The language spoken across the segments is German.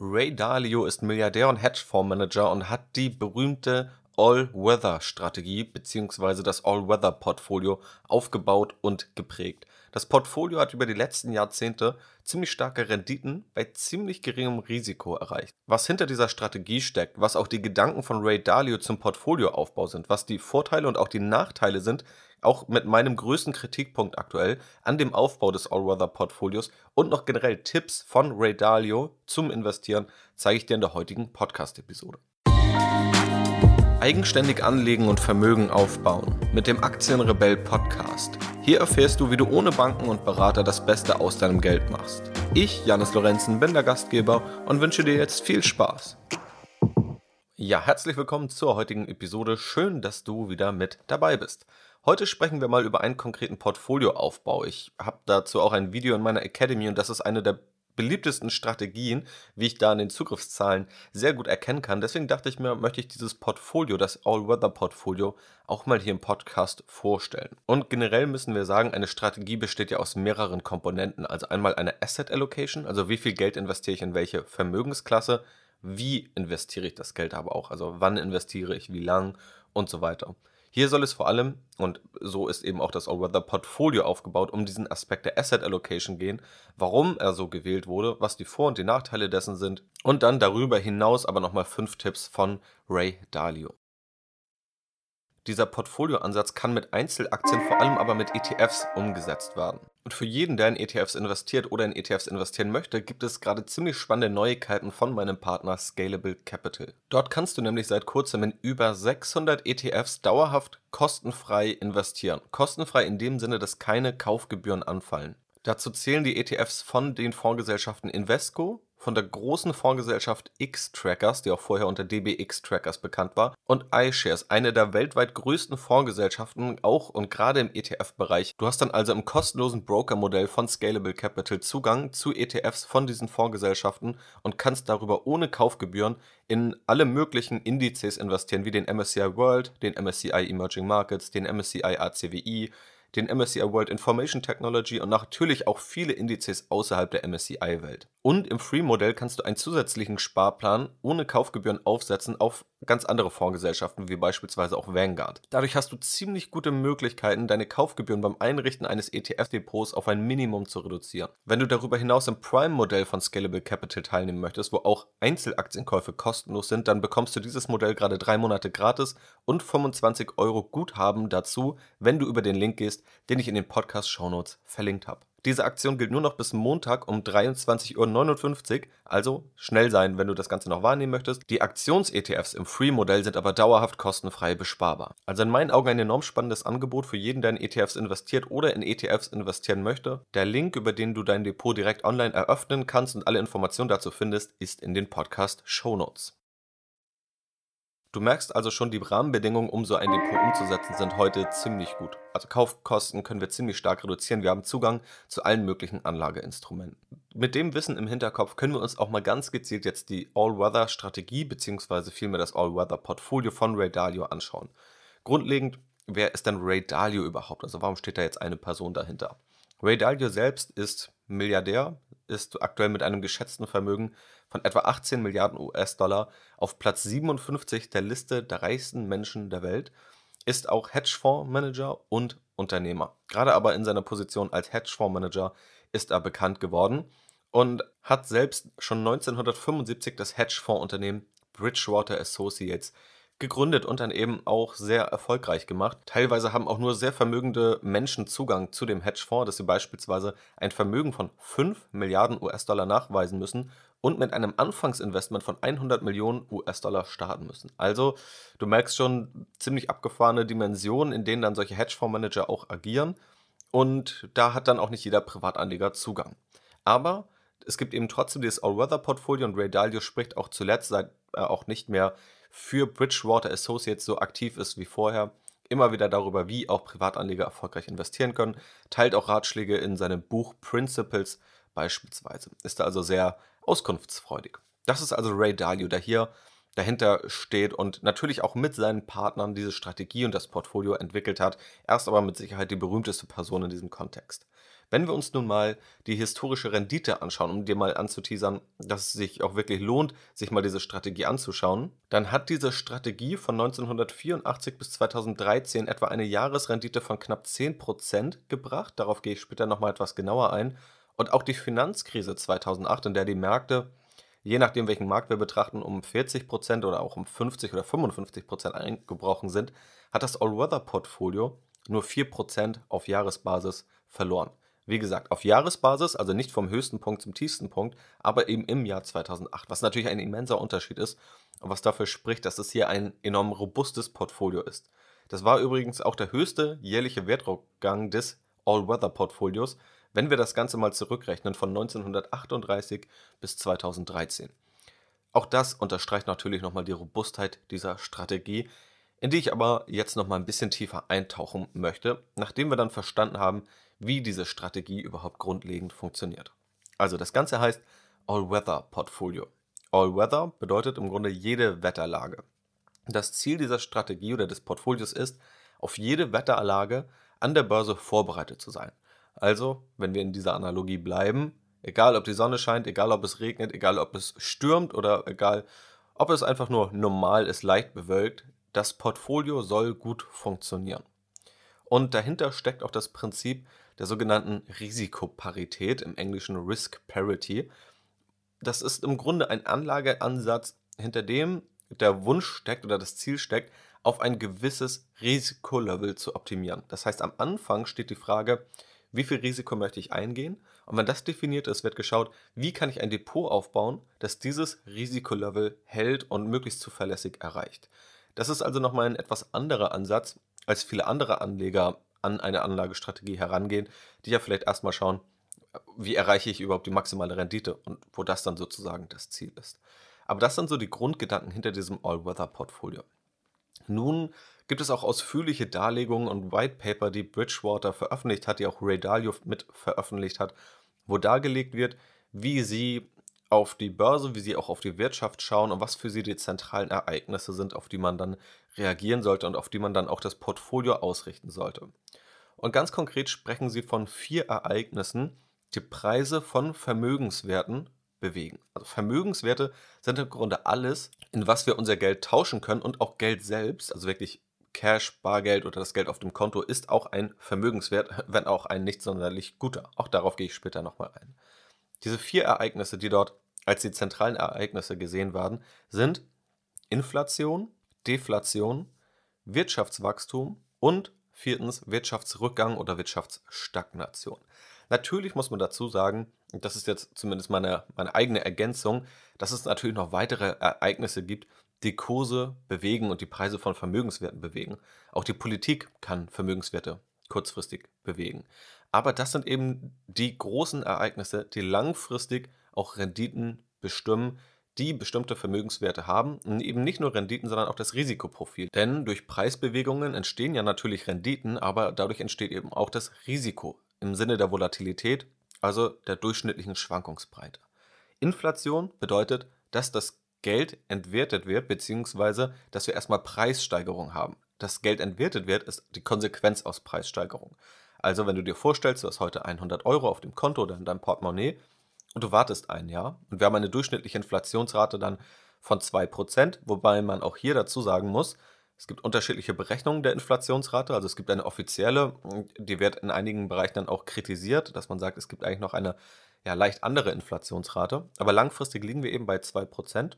Ray Dalio ist Milliardär und Hedgefondsmanager und hat die berühmte All-Weather-Strategie bzw. das All-Weather-Portfolio aufgebaut und geprägt. Das Portfolio hat über die letzten Jahrzehnte ziemlich starke Renditen bei ziemlich geringem Risiko erreicht. Was hinter dieser Strategie steckt, was auch die Gedanken von Ray Dalio zum Portfolioaufbau sind, was die Vorteile und auch die Nachteile sind, auch mit meinem größten Kritikpunkt aktuell an dem Aufbau des All-Weather-Portfolios und noch generell Tipps von Ray Dalio zum Investieren zeige ich dir in der heutigen Podcast-Episode. Eigenständig anlegen und Vermögen aufbauen mit dem Aktienrebell Podcast. Hier erfährst du, wie du ohne Banken und Berater das Beste aus deinem Geld machst. Ich, Janis Lorenzen, bin der Gastgeber und wünsche dir jetzt viel Spaß. Ja, herzlich willkommen zur heutigen Episode. Schön, dass du wieder mit dabei bist. Heute sprechen wir mal über einen konkreten Portfolioaufbau. Ich habe dazu auch ein Video in meiner Academy und das ist eine der beliebtesten Strategien, wie ich da an den Zugriffszahlen sehr gut erkennen kann. Deswegen dachte ich mir, möchte ich dieses Portfolio, das All-Weather-Portfolio, auch mal hier im Podcast vorstellen. Und generell müssen wir sagen, eine Strategie besteht ja aus mehreren Komponenten. Also einmal eine Asset Allocation, also wie viel Geld investiere ich in welche Vermögensklasse, wie investiere ich das Geld aber auch, also wann investiere ich, wie lang und so weiter. Hier soll es vor allem, und so ist eben auch das All-Weather-Portfolio aufgebaut, um diesen Aspekt der Asset Allocation gehen, warum er so gewählt wurde, was die Vor- und die Nachteile dessen sind und dann darüber hinaus aber nochmal fünf Tipps von Ray Dalio. Dieser Portfolioansatz kann mit Einzelaktien, vor allem aber mit ETFs umgesetzt werden. Und für jeden, der in ETFs investiert oder in ETFs investieren möchte, gibt es gerade ziemlich spannende Neuigkeiten von meinem Partner Scalable Capital. Dort kannst du nämlich seit kurzem in über 600 ETFs dauerhaft kostenfrei investieren. Kostenfrei in dem Sinne, dass keine Kaufgebühren anfallen. Dazu zählen die ETFs von den Fondsgesellschaften Invesco, von der großen Fondsgesellschaft X-Trackers, die auch vorher unter DBX Trackers bekannt war, und iShares, eine der weltweit größten Fondsgesellschaften, auch und gerade im ETF-Bereich. Du hast dann also im kostenlosen Broker-Modell von Scalable Capital Zugang zu ETFs von diesen Fondsgesellschaften und kannst darüber ohne Kaufgebühren in alle möglichen Indizes investieren, wie den MSCI World, den MSCI Emerging Markets, den MSCI ACWI, den MSCI World Information Technology und natürlich auch viele Indizes außerhalb der MSCI-Welt. Und im Free-Modell kannst du einen zusätzlichen Sparplan ohne Kaufgebühren aufsetzen auf ganz andere Fondsgesellschaften, wie beispielsweise auch Vanguard. Dadurch hast du ziemlich gute Möglichkeiten, deine Kaufgebühren beim Einrichten eines ETF-Depots auf ein Minimum zu reduzieren. Wenn du darüber hinaus im Prime-Modell von Scalable Capital teilnehmen möchtest, wo auch Einzelaktienkäufe kostenlos sind, dann bekommst du dieses Modell gerade drei Monate gratis und 25 Euro Guthaben dazu, wenn du über den Link gehst, den ich in den Podcast-Shownotes verlinkt habe. Diese Aktion gilt nur noch bis Montag um 23.59 Uhr, also schnell sein, wenn du das Ganze noch wahrnehmen möchtest. Die Aktions-ETFs im Free-Modell sind aber dauerhaft kostenfrei besparbar. Also in meinen Augen ein enorm spannendes Angebot für jeden, der in ETFs investiert oder in ETFs investieren möchte. Der Link, über den du dein Depot direkt online eröffnen kannst und alle Informationen dazu findest, ist in den Podcast Shownotes. Du merkst also schon, die Rahmenbedingungen, um so ein Depot umzusetzen, sind heute ziemlich gut. Also Kaufkosten können wir ziemlich stark reduzieren. Wir haben Zugang zu allen möglichen Anlageinstrumenten. Mit dem Wissen im Hinterkopf können wir uns auch mal ganz gezielt jetzt die All-Weather-Strategie bzw. vielmehr das All-Weather-Portfolio von Ray Dalio anschauen. Grundlegend, wer ist denn Ray Dalio überhaupt? Also warum steht da jetzt eine Person dahinter? Ray Dalio selbst ist Milliardär, ist aktuell mit einem geschätzten Vermögen von etwa 18 Milliarden US-Dollar auf Platz 57 der Liste der reichsten Menschen der Welt, ist auch Hedgefondsmanager und Unternehmer. Gerade aber in seiner Position als Hedgefondsmanager ist er bekannt geworden und hat selbst schon 1975 das Hedgefondsunternehmen Bridgewater Associates gegründet und dann eben auch sehr erfolgreich gemacht. Teilweise haben auch nur sehr vermögende Menschen Zugang zu dem Hedgefonds, dass sie beispielsweise ein Vermögen von 5 Milliarden US-Dollar nachweisen müssen und mit einem Anfangsinvestment von 100 Millionen US-Dollar starten müssen. Also, du merkst schon ziemlich abgefahrene Dimensionen, in denen dann solche Hedgefondsmanager auch agieren. Und da hat dann auch nicht jeder Privatanleger Zugang. Aber es gibt eben trotzdem dieses All-Weather-Portfolio und Ray Dalio spricht auch zuletzt, seit er auch nicht mehr für Bridgewater Associates so aktiv ist wie vorher, immer wieder darüber, wie auch Privatanleger erfolgreich investieren können, teilt auch Ratschläge in seinem Buch Principles beispielsweise. Ist da also sehr auskunftsfreudig. Das ist also Ray Dalio, der hier dahinter steht und natürlich auch mit seinen Partnern diese Strategie und das Portfolio entwickelt hat. Er ist aber mit Sicherheit die berühmteste Person in diesem Kontext. Wenn wir uns nun mal die historische Rendite anschauen, um dir mal anzuteasern, dass es sich auch wirklich lohnt, sich mal diese Strategie anzuschauen, dann hat diese Strategie von 1984 bis 2013 etwa eine Jahresrendite von knapp 10% gebracht. Darauf gehe ich später nochmal etwas genauer ein. Und auch die Finanzkrise 2008, in der die Märkte, je nachdem welchen Markt wir betrachten, um 40% oder auch um 50 oder 55% eingebrochen sind, hat das All-Weather-Portfolio nur 4% auf Jahresbasis verloren. Wie gesagt, auf Jahresbasis, also nicht vom höchsten Punkt zum tiefsten Punkt, aber eben im Jahr 2008, was natürlich ein immenser Unterschied ist und was dafür spricht, dass es hier ein enorm robustes Portfolio ist. Das war übrigens auch der höchste jährliche Wertrückgang des All-Weather-Portfolios, wenn wir das Ganze mal zurückrechnen von 1938 bis 2013. Auch das unterstreicht natürlich nochmal die Robustheit dieser Strategie, in die ich aber jetzt nochmal ein bisschen tiefer eintauchen möchte, nachdem wir dann verstanden haben, wie diese Strategie überhaupt grundlegend funktioniert. Also das Ganze heißt All-Weather-Portfolio. All-Weather bedeutet im Grunde jede Wetterlage. Das Ziel dieser Strategie oder des Portfolios ist, auf jede Wetterlage an der Börse vorbereitet zu sein. Also, wenn wir in dieser Analogie bleiben, egal ob die Sonne scheint, egal ob es regnet, egal ob es stürmt oder egal ob es einfach nur normal ist, leicht bewölkt, das Portfolio soll gut funktionieren. Und dahinter steckt auch das Prinzip, der sogenannten Risikoparität, im Englischen Risk Parity. Das ist im Grunde ein Anlageansatz, hinter dem der Wunsch steckt oder das Ziel steckt, auf ein gewisses Risikolevel zu optimieren. Das heißt, am Anfang steht die Frage, wie viel Risiko möchte ich eingehen? Und wenn das definiert ist, wird geschaut, wie kann ich ein Depot aufbauen, das dieses Risikolevel hält und möglichst zuverlässig erreicht. Das ist also nochmal ein etwas anderer Ansatz, als viele andere Anleger an eine Anlagestrategie herangehen, die ja vielleicht erstmal schauen, wie erreiche ich überhaupt die maximale Rendite und wo das dann sozusagen das Ziel ist. Aber das sind so die Grundgedanken hinter diesem All-Weather-Portfolio. Nun gibt es auch ausführliche Darlegungen und White Paper, die Bridgewater veröffentlicht hat, die auch Ray Dalio mit veröffentlicht hat, wo dargelegt wird, wie sie auf die Börse, wie sie auch auf die Wirtschaft schauen und was für sie die zentralen Ereignisse sind, auf die man dann reagieren sollte und auf die man dann auch das Portfolio ausrichten sollte. Und ganz konkret sprechen sie von vier Ereignissen, die Preise von Vermögenswerten bewegen. Also Vermögenswerte sind im Grunde alles, in was wir unser Geld tauschen können und auch Geld selbst, also wirklich Cash, Bargeld oder das Geld auf dem Konto ist auch ein Vermögenswert, wenn auch ein nicht sonderlich guter. Auch darauf gehe ich später nochmal ein. Diese vier Ereignisse, die dort als die zentralen Ereignisse gesehen werden, sind Inflation, Deflation, Wirtschaftswachstum und viertens Wirtschaftsrückgang oder Wirtschaftsstagnation. Natürlich muss man dazu sagen, das ist jetzt zumindest meine, meine eigene Ergänzung, dass es natürlich noch weitere Ereignisse gibt, die Kurse bewegen und die Preise von Vermögenswerten bewegen. Auch die Politik kann Vermögenswerte kurzfristig bewegen. Aber das sind eben die großen Ereignisse, die langfristig auch Renditen bestimmen, die bestimmte Vermögenswerte haben und eben nicht nur Renditen, sondern auch das Risikoprofil. Denn durch Preisbewegungen entstehen ja natürlich Renditen, aber dadurch entsteht eben auch das Risiko im Sinne der Volatilität, also der durchschnittlichen Schwankungsbreite. Inflation bedeutet, dass das Geld entwertet wird, beziehungsweise dass wir erstmal Preissteigerung haben. Das Geld entwertet wird, ist die Konsequenz aus Preissteigerung. Also wenn du dir vorstellst, du hast heute 100 Euro auf dem Konto oder in deinem Portemonnaie und du wartest ein Jahr und wir haben eine durchschnittliche Inflationsrate dann von 2%, wobei man auch hier dazu sagen muss, es gibt unterschiedliche Berechnungen der Inflationsrate. Also es gibt eine offizielle, die wird in einigen Bereichen dann auch kritisiert, dass man sagt, es gibt eigentlich noch eine ja, leicht andere Inflationsrate. Aber langfristig liegen wir eben bei 2%.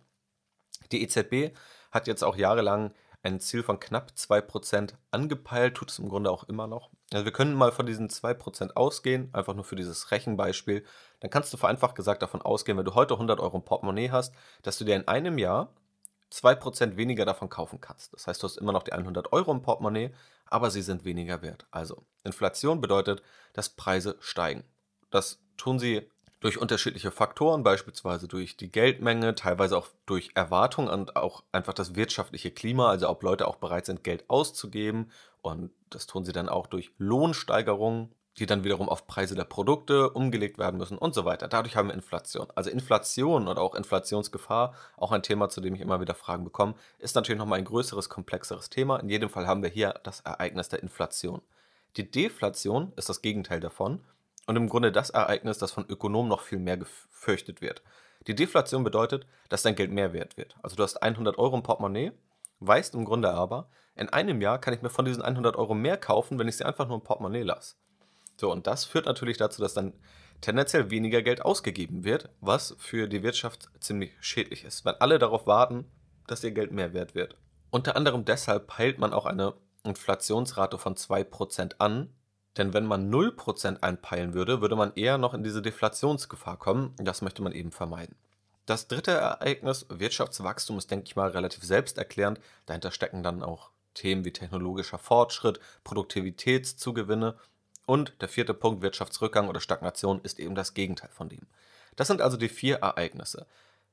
Die EZB hat jetzt auch jahrelang ein Ziel von knapp 2% angepeilt, tut es im Grunde auch immer noch. Also wir können mal von diesen 2% ausgehen, einfach nur für dieses Rechenbeispiel. Dann kannst du vereinfacht gesagt davon ausgehen, wenn du heute 100 Euro im Portemonnaie hast, dass du dir in einem Jahr 2% weniger davon kaufen kannst. Das heißt, du hast immer noch die 100 Euro im Portemonnaie, aber sie sind weniger wert. Also, Inflation bedeutet, dass Preise steigen. Das tun sie durch unterschiedliche Faktoren, beispielsweise durch die Geldmenge, teilweise auch durch Erwartung und auch einfach das wirtschaftliche Klima, also ob Leute auch bereit sind, Geld auszugeben. Und das tun sie dann auch durch Lohnsteigerungen, die dann wiederum auf Preise der Produkte umgelegt werden müssen und so weiter. Dadurch haben wir Inflation. Also Inflation oder auch Inflationsgefahr, auch ein Thema, zu dem ich immer wieder Fragen bekomme, ist natürlich nochmal ein größeres, komplexeres Thema. In jedem Fall haben wir hier das Ereignis der Inflation. Die Deflation ist das Gegenteil davon und im Grunde das Ereignis, das von Ökonomen noch viel mehr gefürchtet wird. Die Deflation bedeutet, dass dein Geld mehr wert wird. Also du hast 100 Euro im Portemonnaie, weißt im Grunde aber, in einem Jahr kann ich mir von diesen 100 Euro mehr kaufen, wenn ich sie einfach nur im Portemonnaie lasse. So, und das führt natürlich dazu, dass dann tendenziell weniger Geld ausgegeben wird, was für die Wirtschaft ziemlich schädlich ist, weil alle darauf warten, dass ihr Geld mehr wert wird. Unter anderem deshalb peilt man auch eine Inflationsrate von 2% an, denn wenn man 0% einpeilen würde, würde man eher noch in diese Deflationsgefahr kommen. Das möchte man eben vermeiden. Das dritte Ereignis, Wirtschaftswachstum, ist, denke ich mal, relativ selbsterklärend. Dahinter stecken dann auch Themen wie technologischer Fortschritt, Produktivitätszugewinne und der vierte Punkt, Wirtschaftsrückgang oder Stagnation, ist eben das Gegenteil von dem. Das sind also die vier Ereignisse.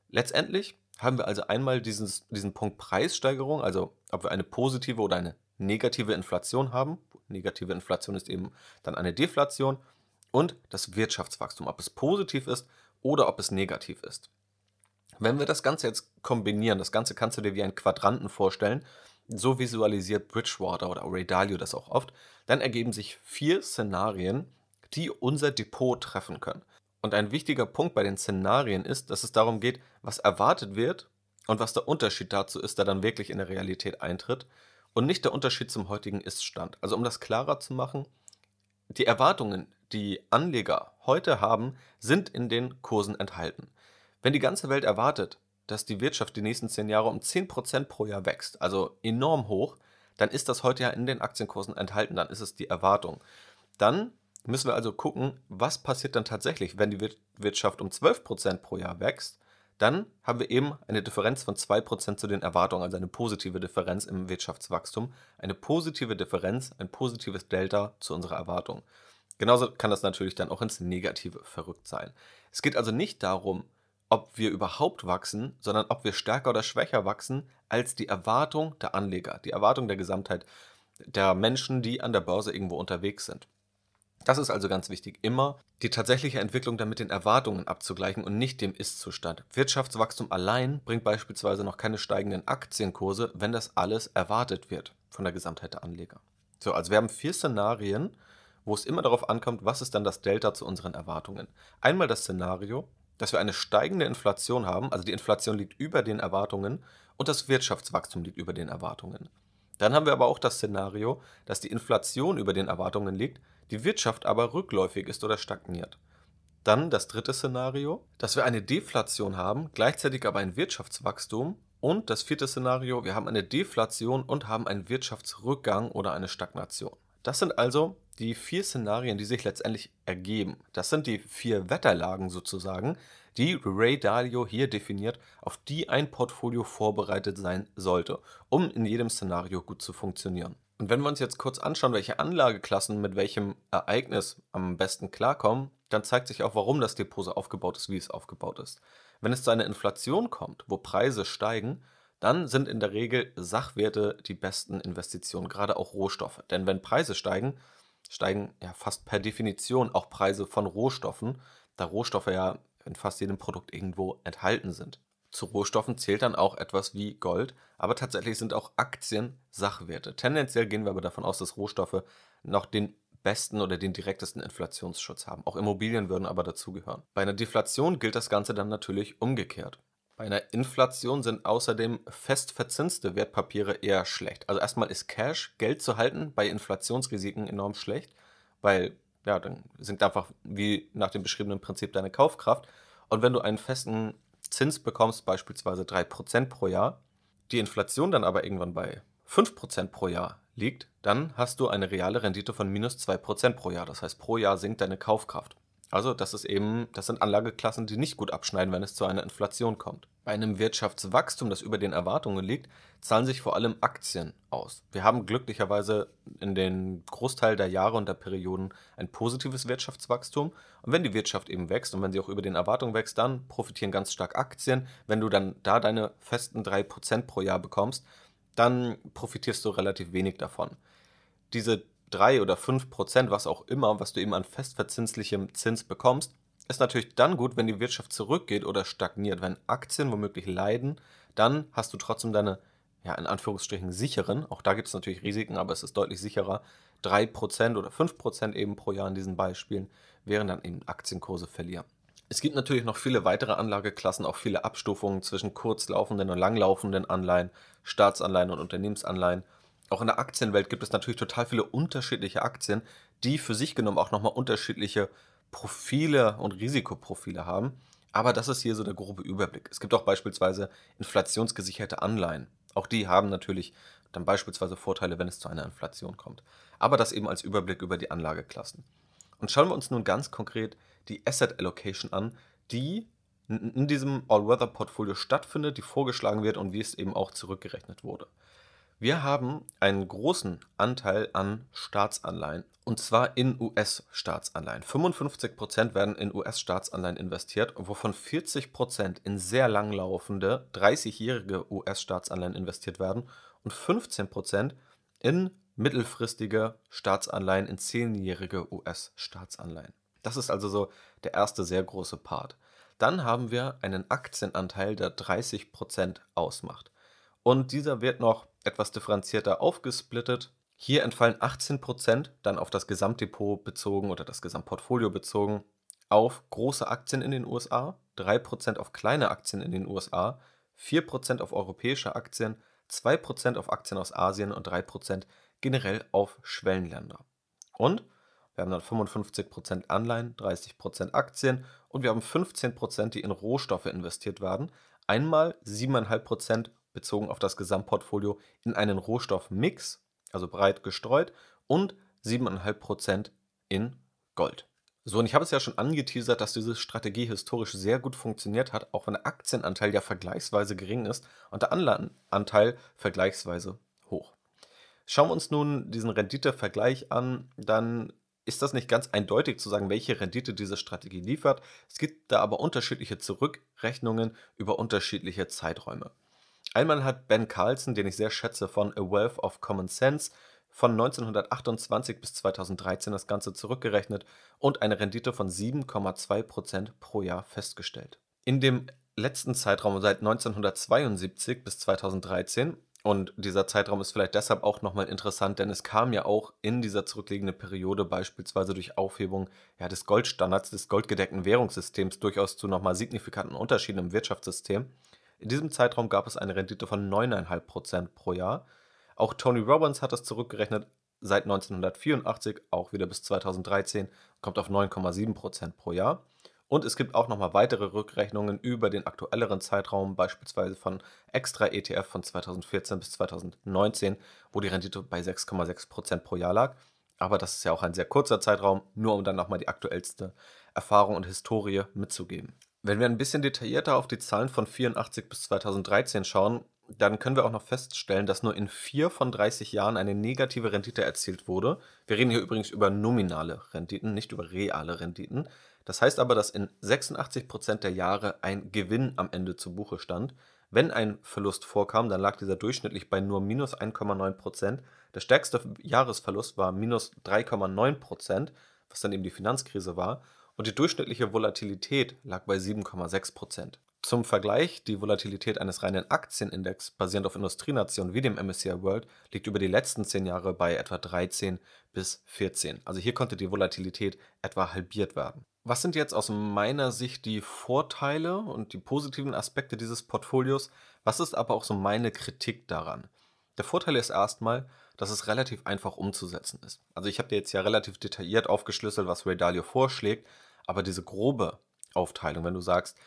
Letztendlich haben wir also einmal dieses, diesen Punkt Preissteigerung, also ob wir eine positive oder eine negative Inflation haben. Negative Inflation ist eben dann eine Deflation. Und das Wirtschaftswachstum, ob es positiv ist oder ob es negativ ist. Wenn wir das Ganze jetzt kombinieren, das Ganze kannst du dir wie einen Quadranten vorstellen, so visualisiert Bridgewater oder Ray Dalio das auch oft, dann ergeben sich vier Szenarien, die unser Depot treffen können. Und ein wichtiger Punkt bei den Szenarien ist, dass es darum geht, was erwartet wird und was der Unterschied dazu ist, der dann wirklich in der Realität eintritt und nicht der Unterschied zum heutigen Iststand. Also um das klarer zu machen, die Erwartungen, die Anleger heute haben, sind in den Kursen enthalten. Wenn die ganze Welt erwartet, dass die Wirtschaft die nächsten zehn Jahre um 10% pro Jahr wächst, also enorm hoch, dann ist das heute ja in den Aktienkursen enthalten, dann ist es die Erwartung. Dann müssen wir also gucken, was passiert dann tatsächlich, wenn die Wirtschaft um 12% pro Jahr wächst. Dann haben wir eben eine Differenz von 2% zu den Erwartungen, also eine positive Differenz im Wirtschaftswachstum. Eine positive Differenz, ein positives Delta zu unserer Erwartung. Genauso kann das natürlich dann auch ins Negative verrückt sein. Es geht also nicht darum, ob wir überhaupt wachsen, sondern ob wir stärker oder schwächer wachsen als die Erwartung der Anleger, die Erwartung der Gesamtheit der Menschen, die an der Börse irgendwo unterwegs sind. Das ist also ganz wichtig, immer die tatsächliche Entwicklung dann mit den Erwartungen abzugleichen und nicht dem Ist-Zustand. Wirtschaftswachstum allein bringt beispielsweise noch keine steigenden Aktienkurse, wenn das alles erwartet wird von der Gesamtheit der Anleger. So, also wir haben vier Szenarien, wo es immer darauf ankommt, was ist dann das Delta zu unseren Erwartungen. Einmal das Szenario, dass wir eine steigende Inflation haben, also die Inflation liegt über den Erwartungen und das Wirtschaftswachstum liegt über den Erwartungen. Dann haben wir aber auch das Szenario, dass die Inflation über den Erwartungen liegt, die Wirtschaft aber rückläufig ist oder stagniert. Dann das dritte Szenario, dass wir eine Deflation haben, gleichzeitig aber ein Wirtschaftswachstum. Und das vierte Szenario, wir haben eine Deflation und haben einen Wirtschaftsrückgang oder eine Stagnation. Das sind also die vier Szenarien, die sich letztendlich ergeben. Das sind die vier Wetterlagen sozusagen, die Ray Dalio hier definiert, auf die ein Portfolio vorbereitet sein sollte, um in jedem Szenario gut zu funktionieren. Und wenn wir uns jetzt kurz anschauen, welche Anlageklassen mit welchem Ereignis am besten klarkommen, dann zeigt sich auch, warum das Depot so aufgebaut ist, wie es aufgebaut ist. Wenn es zu einer Inflation kommt, wo Preise steigen, dann sind in der Regel Sachwerte die besten Investitionen, gerade auch Rohstoffe. Denn wenn Preise steigen, steigen ja fast per Definition auch Preise von Rohstoffen, da Rohstoffe ja in fast jedem Produkt irgendwo enthalten sind. Zu Rohstoffen zählt dann auch etwas wie Gold, aber tatsächlich sind auch Aktien Sachwerte. Tendenziell gehen wir aber davon aus, dass Rohstoffe noch den besten oder den direktesten Inflationsschutz haben. Auch Immobilien würden aber dazugehören. Bei einer Deflation gilt das Ganze dann natürlich umgekehrt. Bei einer Inflation sind außerdem fest verzinste Wertpapiere eher schlecht. Also erstmal ist Cash, Geld zu halten, bei Inflationsrisiken enorm schlecht, weil ja, dann sinkt einfach wie nach dem beschriebenen Prinzip deine Kaufkraft. Und wenn du einen festen Zins bekommst, beispielsweise 3% pro Jahr, die Inflation dann aber irgendwann bei 5% pro Jahr liegt, dann hast du eine reale Rendite von minus 2% pro Jahr. Das heißt, pro Jahr sinkt deine Kaufkraft. Also das ist eben, das sind Anlageklassen, die nicht gut abschneiden, wenn es zu einer Inflation kommt. Bei einem Wirtschaftswachstum, das über den Erwartungen liegt, zahlen sich vor allem Aktien aus. Wir haben glücklicherweise in den Großteil der Jahre und der Perioden ein positives Wirtschaftswachstum. Und wenn die Wirtschaft eben wächst und wenn sie auch über den Erwartungen wächst, dann profitieren ganz stark Aktien. Wenn du dann da deine festen 3% pro Jahr bekommst, dann profitierst du relativ wenig davon. Diese 3 oder 5 Prozent, was auch immer, was du eben an festverzinslichem Zins bekommst, ist natürlich dann gut, wenn die Wirtschaft zurückgeht oder stagniert. Wenn Aktien womöglich leiden, dann hast du trotzdem deine, ja, in Anführungsstrichen sicheren, auch da gibt es natürlich Risiken, aber es ist deutlich sicherer, 3% oder 5% eben pro Jahr in diesen Beispielen, wären dann eben Aktienkurse verlieren. Es gibt natürlich noch viele weitere Anlageklassen, auch viele Abstufungen zwischen kurzlaufenden und langlaufenden Anleihen, Staatsanleihen und Unternehmensanleihen. Auch in der Aktienwelt gibt es natürlich total viele unterschiedliche Aktien, die für sich genommen auch nochmal unterschiedliche Profile und Risikoprofile haben. Aber das ist hier so der grobe Überblick. Es gibt auch beispielsweise inflationsgesicherte Anleihen. Auch die haben natürlich dann beispielsweise Vorteile, wenn es zu einer Inflation kommt. Aber das eben als Überblick über die Anlageklassen. Und schauen wir uns nun ganz konkret die Asset Allocation an, die in diesem All-Weather-Portfolio stattfindet, die vorgeschlagen wird und wie es eben auch zurückgerechnet wurde. Wir haben einen großen Anteil an Staatsanleihen und zwar in US-Staatsanleihen. 55% werden in US-Staatsanleihen investiert, wovon 40% in sehr langlaufende 30-jährige US-Staatsanleihen investiert werden und 15% in mittelfristige Staatsanleihen, in 10-jährige US-Staatsanleihen. Das ist also so der erste sehr große Part. Dann haben wir einen Aktienanteil, der 30% ausmacht. Und dieser wird noch etwas differenzierter aufgesplittet. Hier entfallen 18% dann auf das Gesamtdepot bezogen oder das Gesamtportfolio bezogen auf große Aktien in den USA, 3% auf kleine Aktien in den USA, 4% auf europäische Aktien, 2% auf Aktien aus Asien und 3% generell auf Schwellenländer. Und wir haben dann 55% Anleihen, 30% Aktien und wir haben 15%, die in Rohstoffe investiert werden. Einmal 7,5% bezogen auf das Gesamtportfolio in einen Rohstoffmix, also breit gestreut, und 7,5% in Gold. So, und ich habe es ja schon angeteasert, dass diese Strategie historisch sehr gut funktioniert hat, auch wenn der Aktienanteil ja vergleichsweise gering ist und der Anleihenanteil vergleichsweise hoch. Schauen wir uns nun diesen Renditevergleich an, dann ist das nicht ganz eindeutig zu sagen, welche Rendite diese Strategie liefert. Es gibt da aber unterschiedliche Zurückrechnungen über unterschiedliche Zeiträume. Einmal hat Ben Carlson, den ich sehr schätze, von A Wealth of Common Sense von 1928 bis 2013 das Ganze zurückgerechnet und eine Rendite von 7,2% pro Jahr festgestellt. In dem letzten Zeitraum seit 1972 bis 2013 und dieser Zeitraum ist vielleicht deshalb auch nochmal interessant, denn es kam ja auch in dieser zurückliegenden Periode beispielsweise durch Aufhebung ja, des Goldstandards, des goldgedeckten Währungssystems durchaus zu nochmal signifikanten Unterschieden im Wirtschaftssystem. In diesem Zeitraum gab es eine Rendite von 9,5% pro Jahr. Auch Tony Robbins hat das zurückgerechnet seit 1984, auch wieder bis 2013, kommt auf 9,7% pro Jahr. Und es gibt auch nochmal weitere Rückrechnungen über den aktuelleren Zeitraum, beispielsweise von Extra ETF von 2014 bis 2019, wo die Rendite bei 6,6% pro Jahr lag. Aber das ist ja auch ein sehr kurzer Zeitraum, nur um dann nochmal die aktuellste Erfahrung und Historie mitzugeben. Wenn wir ein bisschen detaillierter auf die Zahlen von 84 bis 2013 schauen, dann können wir auch noch feststellen, dass nur in vier von 30 Jahren eine negative Rendite erzielt wurde. Wir reden hier übrigens über nominale Renditen, nicht über reale Renditen. Das heißt aber, dass in 86 Prozent der Jahre ein Gewinn am Ende zu Buche stand. Wenn ein Verlust vorkam, dann lag dieser durchschnittlich bei nur minus 1,9%. Prozent. Der stärkste Jahresverlust war minus 3,9%, Prozent, was dann eben die Finanzkrise war und die durchschnittliche Volatilität lag bei 7,6%. Zum Vergleich, die Volatilität eines reinen Aktienindex basierend auf Industrienationen wie dem MSCI World liegt über die letzten 10 Jahre bei etwa 13 bis 14. Also hier konnte die Volatilität etwa halbiert werden. Was sind jetzt aus meiner Sicht die Vorteile und die positiven Aspekte dieses Portfolios? Was ist aber auch so meine Kritik daran? Der Vorteil ist erstmal, dass es relativ einfach umzusetzen ist. Also ich habe dir jetzt ja relativ detailliert aufgeschlüsselt, was Ray Dalio vorschlägt, aber diese grobe Aufteilung, wenn du sagst,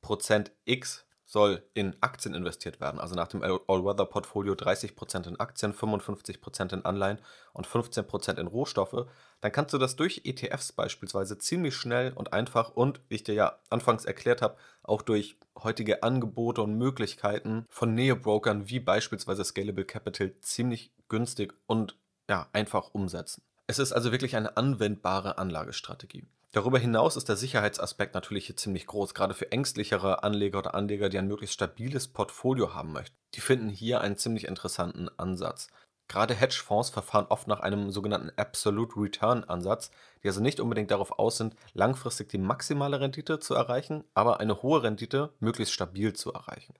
Prozent X soll in Aktien investiert werden, also nach dem All-Weather-Portfolio 30% in Aktien, 55% in Anleihen und 15% in Rohstoffe, dann kannst du das durch ETFs beispielsweise ziemlich schnell und einfach und, wie ich dir ja anfangs erklärt habe, auch durch heutige Angebote und Möglichkeiten von Neo-Brokern wie beispielsweise Scalable Capital ziemlich günstig und ja, einfach umsetzen. Es ist also wirklich eine anwendbare Anlagestrategie. Darüber hinaus ist der Sicherheitsaspekt natürlich hier ziemlich groß, gerade für ängstlichere Anleger oder Anleger, die ein möglichst stabiles Portfolio haben möchten. Die finden hier einen ziemlich interessanten Ansatz. Gerade Hedgefonds verfahren oft nach einem sogenannten Absolute Return Ansatz, die also nicht unbedingt darauf aus sind, langfristig die maximale Rendite zu erreichen, aber eine hohe Rendite möglichst stabil zu erreichen.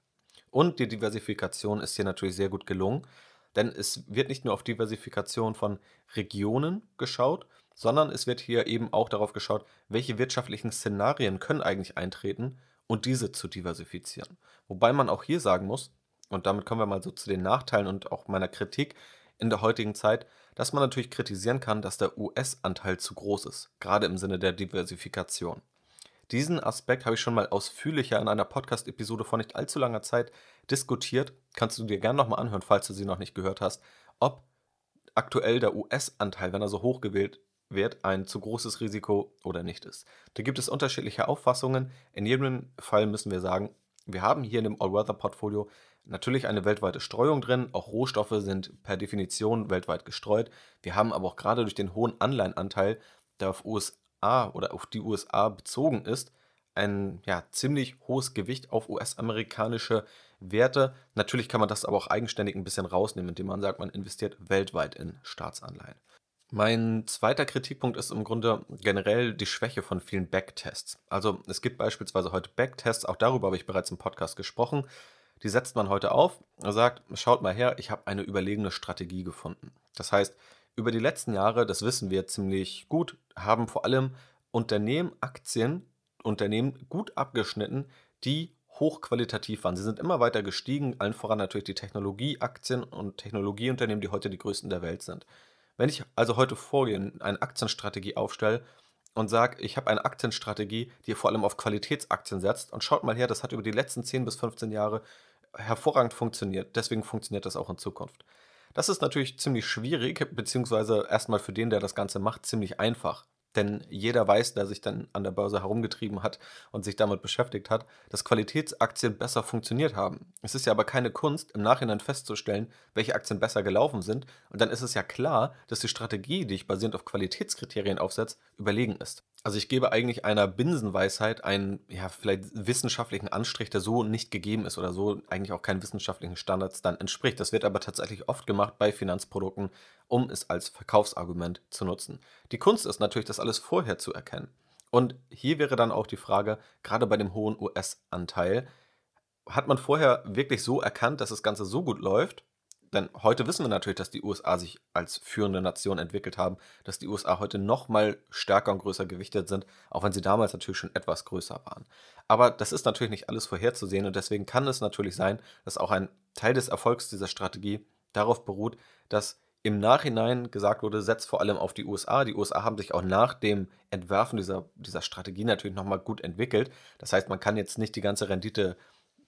Und die Diversifikation ist hier natürlich sehr gut gelungen. Denn es wird nicht nur auf Diversifikation von Regionen geschaut, sondern es wird hier eben auch darauf geschaut, welche wirtschaftlichen Szenarien können eigentlich eintreten und diese zu diversifizieren. Wobei man auch hier sagen muss, und damit kommen wir mal so zu den Nachteilen und auch meiner Kritik in der heutigen Zeit, dass man natürlich kritisieren kann, dass der US-Anteil zu groß ist, gerade im Sinne der Diversifikation. Diesen Aspekt habe ich schon mal ausführlicher in einer Podcast-Episode vor nicht allzu langer Zeit diskutiert. Kannst du dir gerne nochmal anhören, falls du sie noch nicht gehört hast, ob aktuell der US-Anteil, wenn er so hoch gewählt wird, ein zu großes Risiko oder nicht ist. Da gibt es unterschiedliche Auffassungen. In jedem Fall müssen wir sagen, wir haben hier in dem All-Weather-Portfolio natürlich eine weltweite Streuung drin. Auch Rohstoffe sind per Definition weltweit gestreut. Wir haben aber auch gerade durch den hohen Anleihenanteil, der auf USA oder auf die USA bezogen ist, ein ja, ziemlich hohes Gewicht auf US-amerikanische Werte. Natürlich kann man das aber auch eigenständig ein bisschen rausnehmen, indem man sagt, man investiert weltweit in Staatsanleihen. Mein zweiter Kritikpunkt ist im Grunde generell die Schwäche von vielen Backtests. Also es gibt beispielsweise heute Backtests, auch darüber habe ich bereits im Podcast gesprochen. Die setzt man heute auf und sagt, schaut mal her, ich habe eine überlegene Strategie gefunden. Das heißt, über die letzten Jahre, das wissen wir ziemlich gut, haben vor allem Unternehmen, Aktien, Unternehmen gut abgeschnitten, die hochqualitativ waren. Sie sind immer weiter gestiegen, allen voran natürlich die Technologieaktien und Technologieunternehmen, die heute die größten der Welt sind. Wenn ich also heute vorgehe, eine Aktienstrategie aufstelle und sage, ich habe eine Aktienstrategie, die vor allem auf Qualitätsaktien setzt und schaut mal her, das hat über die letzten 10 bis 15 Jahre hervorragend funktioniert. Deswegen funktioniert das auch in Zukunft. Das ist natürlich ziemlich schwierig, beziehungsweise erstmal für den, der das Ganze macht, ziemlich einfach. Denn jeder weiß, der sich dann an der Börse herumgetrieben hat und sich damit beschäftigt hat, dass Qualitätsaktien besser funktioniert haben. Es ist ja aber keine Kunst, im Nachhinein festzustellen, welche Aktien besser gelaufen sind. Und dann ist es ja klar, dass die Strategie, die ich basierend auf Qualitätskriterien aufsetze, überlegen ist. Also ich gebe eigentlich einer Binsenweisheit einen, ja, vielleicht wissenschaftlichen Anstrich, der so nicht gegeben ist oder so eigentlich auch keinen wissenschaftlichen Standards dann entspricht. Das wird aber tatsächlich oft gemacht bei Finanzprodukten, um es als Verkaufsargument zu nutzen. Die Kunst ist natürlich, das alles vorher zu erkennen. Und hier wäre dann auch die Frage, gerade bei dem hohen US-Anteil, hat man vorher wirklich so erkannt, dass das Ganze so gut läuft denn heute wissen wir natürlich, dass die USA sich als führende Nation entwickelt haben, dass die USA heute noch mal stärker und größer gewichtet sind, auch wenn sie damals natürlich schon etwas größer waren. Aber das ist natürlich nicht alles vorherzusehen und deswegen kann es natürlich sein, dass auch ein Teil des Erfolgs dieser Strategie darauf beruht, dass im Nachhinein gesagt wurde, setzt vor allem auf die USA. Die USA haben sich auch nach dem Entwerfen dieser, dieser Strategie natürlich nochmal gut entwickelt. Das heißt, man kann jetzt nicht die ganze Rendite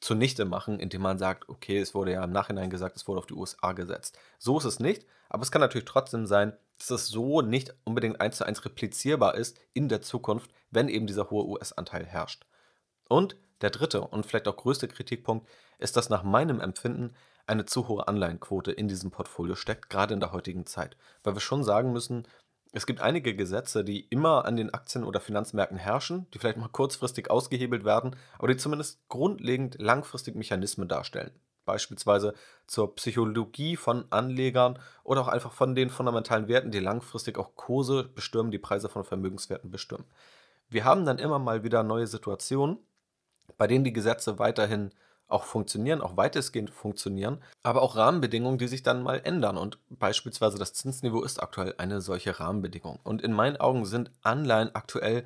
zunichte machen, indem man sagt, okay, es wurde ja im Nachhinein gesagt, es wurde auf die USA gesetzt. So ist es nicht, aber es kann natürlich trotzdem sein, dass es so nicht unbedingt eins zu eins replizierbar ist in der Zukunft, wenn eben dieser hohe US-Anteil herrscht. Und der dritte und vielleicht auch größte Kritikpunkt ist, dass nach meinem Empfinden eine zu hohe Anleihenquote in diesem Portfolio steckt, gerade in der heutigen Zeit. Weil wir schon sagen müssen, es gibt einige Gesetze, die immer an den Aktien- oder Finanzmärkten herrschen, die vielleicht mal kurzfristig ausgehebelt werden, aber die zumindest grundlegend langfristig Mechanismen darstellen. Beispielsweise zur Psychologie von Anlegern oder auch einfach von den fundamentalen Werten, die langfristig auch Kurse bestimmen, die Preise von Vermögenswerten bestimmen. Wir haben dann immer mal wieder neue Situationen, bei denen die Gesetze weiterhin auch funktionieren, auch weitestgehend funktionieren, aber auch Rahmenbedingungen, die sich dann mal ändern. Und beispielsweise das Zinsniveau ist aktuell eine solche Rahmenbedingung. Und in meinen Augen sind Anleihen aktuell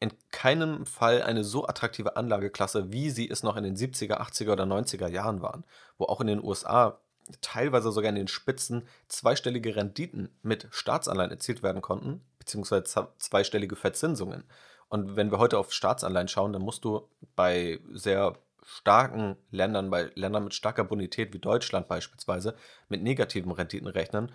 in keinem Fall eine so attraktive Anlageklasse, wie sie es noch in den 70er, 80er oder 90er Jahren waren, wo auch in den USA teilweise sogar in den Spitzen zweistellige Renditen mit Staatsanleihen erzielt werden konnten, beziehungsweise zweistellige Verzinsungen. Und wenn wir heute auf Staatsanleihen schauen, dann musst du bei sehr starken Ländern, bei Ländern mit starker Bonität wie Deutschland beispielsweise, mit negativen Renditen rechnen,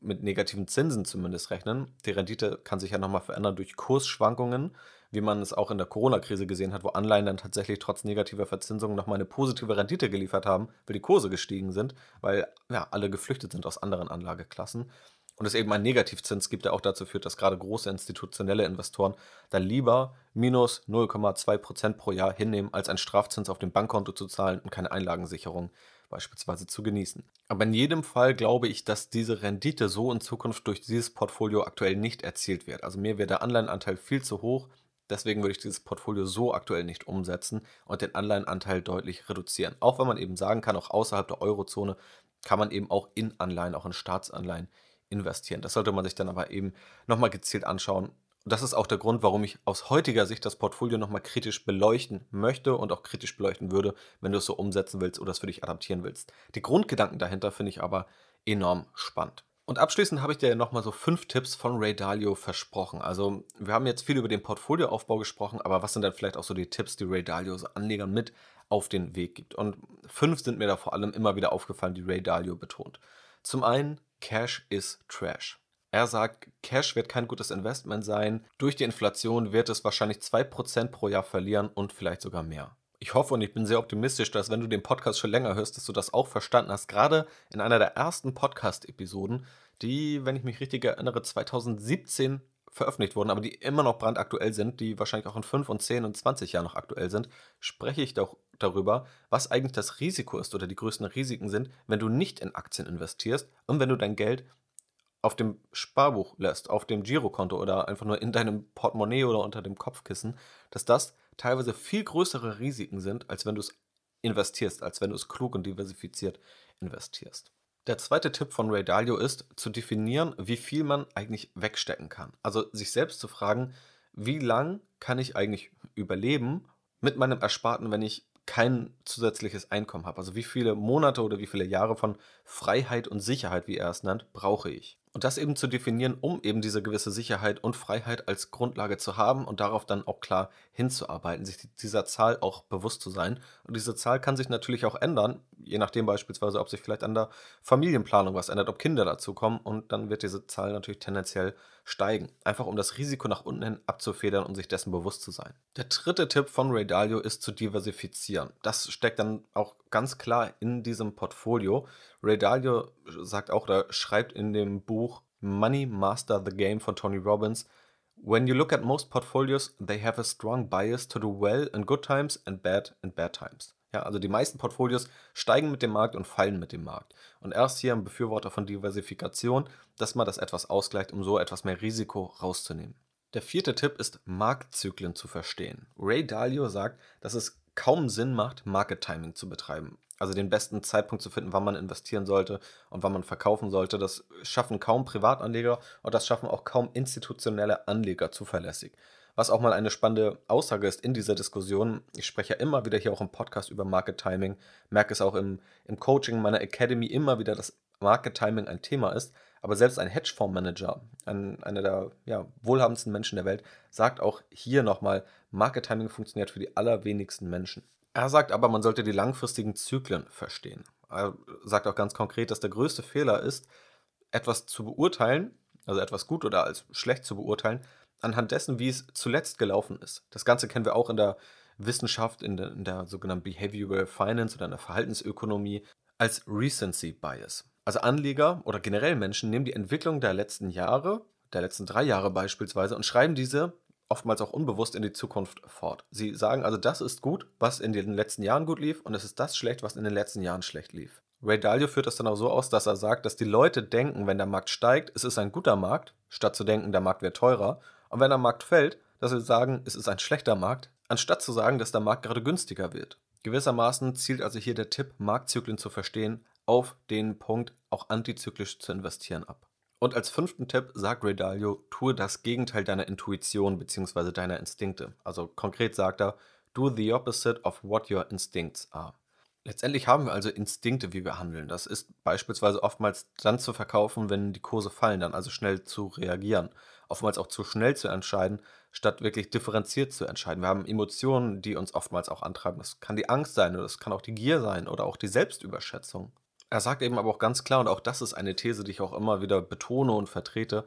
mit negativen Zinsen zumindest rechnen. Die Rendite kann sich ja nochmal verändern durch Kursschwankungen, wie man es auch in der Corona-Krise gesehen hat, wo Anleihen dann tatsächlich trotz negativer Verzinsung nochmal eine positive Rendite geliefert haben, weil die Kurse gestiegen sind, weil ja, alle geflüchtet sind aus anderen Anlageklassen und es eben einen Negativzins gibt, der auch dazu führt, dass gerade große institutionelle Investoren dann lieber minus 0,2% pro Jahr hinnehmen, als einen Strafzins auf dem Bankkonto zu zahlen und keine Einlagensicherung beispielsweise zu genießen. Aber in jedem Fall glaube ich, dass diese Rendite so in Zukunft durch dieses Portfolio aktuell nicht erzielt wird. Also mir wäre der Anleihenanteil viel zu hoch, Deswegen würde ich dieses Portfolio so aktuell nicht umsetzen und den Anleihenanteil deutlich reduzieren. Auch wenn man eben sagen kann, auch außerhalb der Eurozone kann man eben auch in Anleihen, auch in Staatsanleihen investieren. Das sollte man sich dann aber eben nochmal gezielt anschauen. Das ist auch der Grund, warum ich aus heutiger Sicht das Portfolio nochmal kritisch beleuchten möchte und auch kritisch beleuchten würde, wenn du es so umsetzen willst oder es für dich adaptieren willst. Die Grundgedanken dahinter finde ich aber enorm spannend. Und abschließend habe ich dir nochmal so fünf Tipps von Ray Dalio versprochen. Also, wir haben jetzt viel über den Portfolioaufbau gesprochen, aber was sind dann vielleicht auch so die Tipps, die Ray Dalio so Anlegern mit auf den Weg gibt? Und fünf sind mir da vor allem immer wieder aufgefallen, die Ray Dalio betont. Zum einen, Cash is Trash. Er sagt, Cash wird kein gutes Investment sein. Durch die Inflation wird es wahrscheinlich 2% pro Jahr verlieren und vielleicht sogar mehr ich hoffe und ich bin sehr optimistisch, dass wenn du den Podcast schon länger hörst, dass du das auch verstanden hast. Gerade in einer der ersten Podcast-Episoden, die, wenn ich mich richtig erinnere, 2017 veröffentlicht wurden, aber die immer noch brandaktuell sind, die wahrscheinlich auch in 5 und 10 und 20 Jahren noch aktuell sind, spreche ich doch darüber, was eigentlich das Risiko ist oder die größten Risiken sind, wenn du nicht in Aktien investierst und wenn du dein Geld auf dem Sparbuch lässt, auf dem Girokonto oder einfach nur in deinem Portemonnaie oder unter dem Kopfkissen, dass das teilweise viel größere Risiken sind, als wenn du es investierst, als wenn du es klug und diversifiziert investierst. Der zweite Tipp von Ray Dalio ist, zu definieren, wie viel man eigentlich wegstecken kann. Also sich selbst zu fragen, wie lang kann ich eigentlich überleben mit meinem Ersparten, wenn ich kein zusätzliches Einkommen habe. Also wie viele Monate oder wie viele Jahre von Freiheit und Sicherheit, wie er es nennt, brauche ich. Und das eben zu definieren, um eben diese gewisse Sicherheit und Freiheit als Grundlage zu haben und darauf dann auch klar hinzuarbeiten, sich dieser Zahl auch bewusst zu sein. Und diese Zahl kann sich natürlich auch ändern, je nachdem beispielsweise, ob sich vielleicht an der Familienplanung was ändert, ob Kinder dazukommen und dann wird diese Zahl natürlich tendenziell steigen. Einfach um das Risiko nach unten hin abzufedern und sich dessen bewusst zu sein. Der dritte Tipp von Ray Dalio ist zu diversifizieren. Das steckt dann auch ganz klar in diesem Portfolio. Ray Dalio sagt auch oder schreibt in dem Buch Money Master the Game von Tony Robbins, When you look at most portfolios, they have a strong bias to do well in good times and bad in bad times. Ja, also die meisten Portfolios steigen mit dem Markt und fallen mit dem Markt. Und erst hier ein Befürworter von Diversifikation, dass man das etwas ausgleicht, um so etwas mehr Risiko rauszunehmen. Der vierte Tipp ist, Marktzyklen zu verstehen. Ray Dalio sagt, dass es kaum Sinn macht, Market Timing zu betreiben. Also den besten Zeitpunkt zu finden, wann man investieren sollte und wann man verkaufen sollte. Das schaffen kaum Privatanleger und das schaffen auch kaum institutionelle Anleger zuverlässig. Was auch mal eine spannende Aussage ist in dieser Diskussion. Ich spreche ja immer wieder hier auch im Podcast über Market Timing, merke es auch im, im Coaching meiner Academy immer wieder, dass Market Timing ein Thema ist. Aber selbst ein Hedgefondsmanager, ein, einer der ja, wohlhabendsten Menschen der Welt, sagt auch hier nochmal, Market Timing funktioniert für die allerwenigsten Menschen. Er sagt aber, man sollte die langfristigen Zyklen verstehen. Er sagt auch ganz konkret, dass der größte Fehler ist, etwas zu beurteilen, also etwas gut oder als schlecht zu beurteilen, anhand dessen, wie es zuletzt gelaufen ist. Das Ganze kennen wir auch in der Wissenschaft, in der, in der sogenannten Behavioral Finance oder in der Verhaltensökonomie als Recency Bias. Also Anleger oder generell Menschen nehmen die Entwicklung der letzten Jahre, der letzten drei Jahre beispielsweise, und schreiben diese oftmals auch unbewusst in die Zukunft fort. Sie sagen also, das ist gut, was in den letzten Jahren gut lief, und es ist das schlecht, was in den letzten Jahren schlecht lief. Ray Dalio führt das dann auch so aus, dass er sagt, dass die Leute denken, wenn der Markt steigt, es ist ein guter Markt, statt zu denken, der Markt wird teurer. Und wenn der Markt fällt, dass sie sagen, es ist ein schlechter Markt, anstatt zu sagen, dass der Markt gerade günstiger wird. Gewissermaßen zielt also hier der Tipp, Marktzyklen zu verstehen, auf den Punkt, auch antizyklisch zu investieren ab. Und als fünften Tipp sagt Ray Dalio, tue das Gegenteil deiner Intuition bzw. deiner Instinkte. Also konkret sagt er, do the opposite of what your instincts are. Letztendlich haben wir also Instinkte, wie wir handeln. Das ist beispielsweise oftmals dann zu verkaufen, wenn die Kurse fallen, dann also schnell zu reagieren. Oftmals auch zu schnell zu entscheiden, statt wirklich differenziert zu entscheiden. Wir haben Emotionen, die uns oftmals auch antreiben. Das kann die Angst sein oder das kann auch die Gier sein oder auch die Selbstüberschätzung. Er sagt eben aber auch ganz klar, und auch das ist eine These, die ich auch immer wieder betone und vertrete,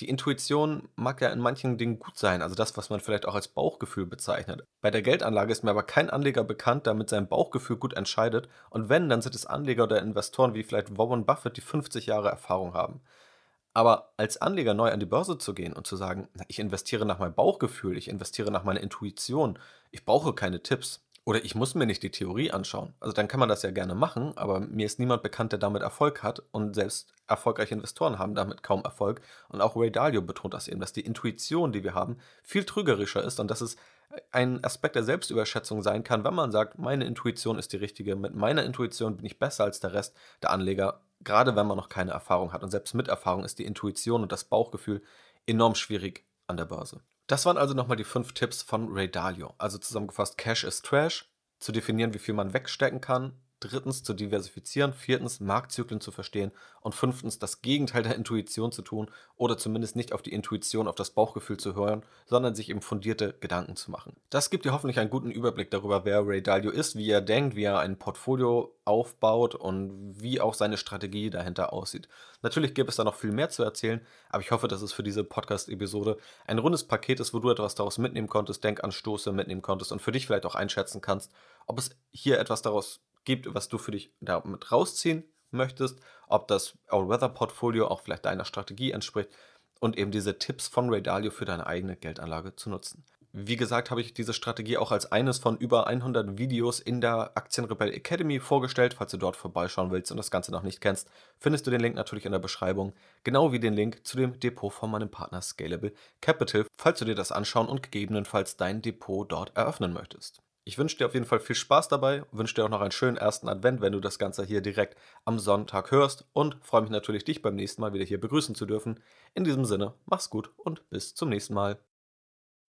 die Intuition mag ja in manchen Dingen gut sein, also das, was man vielleicht auch als Bauchgefühl bezeichnet. Bei der Geldanlage ist mir aber kein Anleger bekannt, der mit seinem Bauchgefühl gut entscheidet. Und wenn, dann sind es Anleger oder Investoren wie vielleicht Warren Buffett, die 50 Jahre Erfahrung haben. Aber als Anleger neu an die Börse zu gehen und zu sagen, ich investiere nach meinem Bauchgefühl, ich investiere nach meiner Intuition, ich brauche keine Tipps, Oder ich muss mir nicht die Theorie anschauen. Also dann kann man das ja gerne machen, aber mir ist niemand bekannt, der damit Erfolg hat und selbst erfolgreiche Investoren haben damit kaum Erfolg. Und auch Ray Dalio betont das eben, dass die Intuition, die wir haben, viel trügerischer ist und dass es ein Aspekt der Selbstüberschätzung sein kann, wenn man sagt, meine Intuition ist die richtige, mit meiner Intuition bin ich besser als der Rest der Anleger, gerade wenn man noch keine Erfahrung hat. Und selbst mit Erfahrung ist die Intuition und das Bauchgefühl enorm schwierig an der Börse. Das waren also nochmal die fünf Tipps von Ray Dalio. Also zusammengefasst, Cash ist Trash, zu definieren, wie viel man wegstecken kann, drittens zu diversifizieren, viertens Marktzyklen zu verstehen und fünftens das Gegenteil der Intuition zu tun oder zumindest nicht auf die Intuition, auf das Bauchgefühl zu hören, sondern sich eben fundierte Gedanken zu machen. Das gibt dir hoffentlich einen guten Überblick darüber, wer Ray Dalio ist, wie er denkt, wie er ein Portfolio aufbaut und wie auch seine Strategie dahinter aussieht. Natürlich gibt es da noch viel mehr zu erzählen, aber ich hoffe, dass es für diese Podcast-Episode ein rundes Paket ist, wo du etwas daraus mitnehmen konntest, Denkanstoße mitnehmen konntest und für dich vielleicht auch einschätzen kannst, ob es hier etwas daraus gibt, was du für dich damit rausziehen möchtest, ob das All-Weather-Portfolio auch vielleicht deiner Strategie entspricht und eben diese Tipps von Ray Dalio für deine eigene Geldanlage zu nutzen. Wie gesagt, habe ich diese Strategie auch als eines von über 100 Videos in der Aktienrebell Academy vorgestellt. Falls du dort vorbeischauen willst und das Ganze noch nicht kennst, findest du den Link natürlich in der Beschreibung, genau wie den Link zu dem Depot von meinem Partner Scalable Capital, falls du dir das anschauen und gegebenenfalls dein Depot dort eröffnen möchtest. Ich wünsche dir auf jeden Fall viel Spaß dabei, wünsche dir auch noch einen schönen ersten Advent, wenn du das Ganze hier direkt am Sonntag hörst und freue mich natürlich, dich beim nächsten Mal wieder hier begrüßen zu dürfen. In diesem Sinne, mach's gut und bis zum nächsten Mal.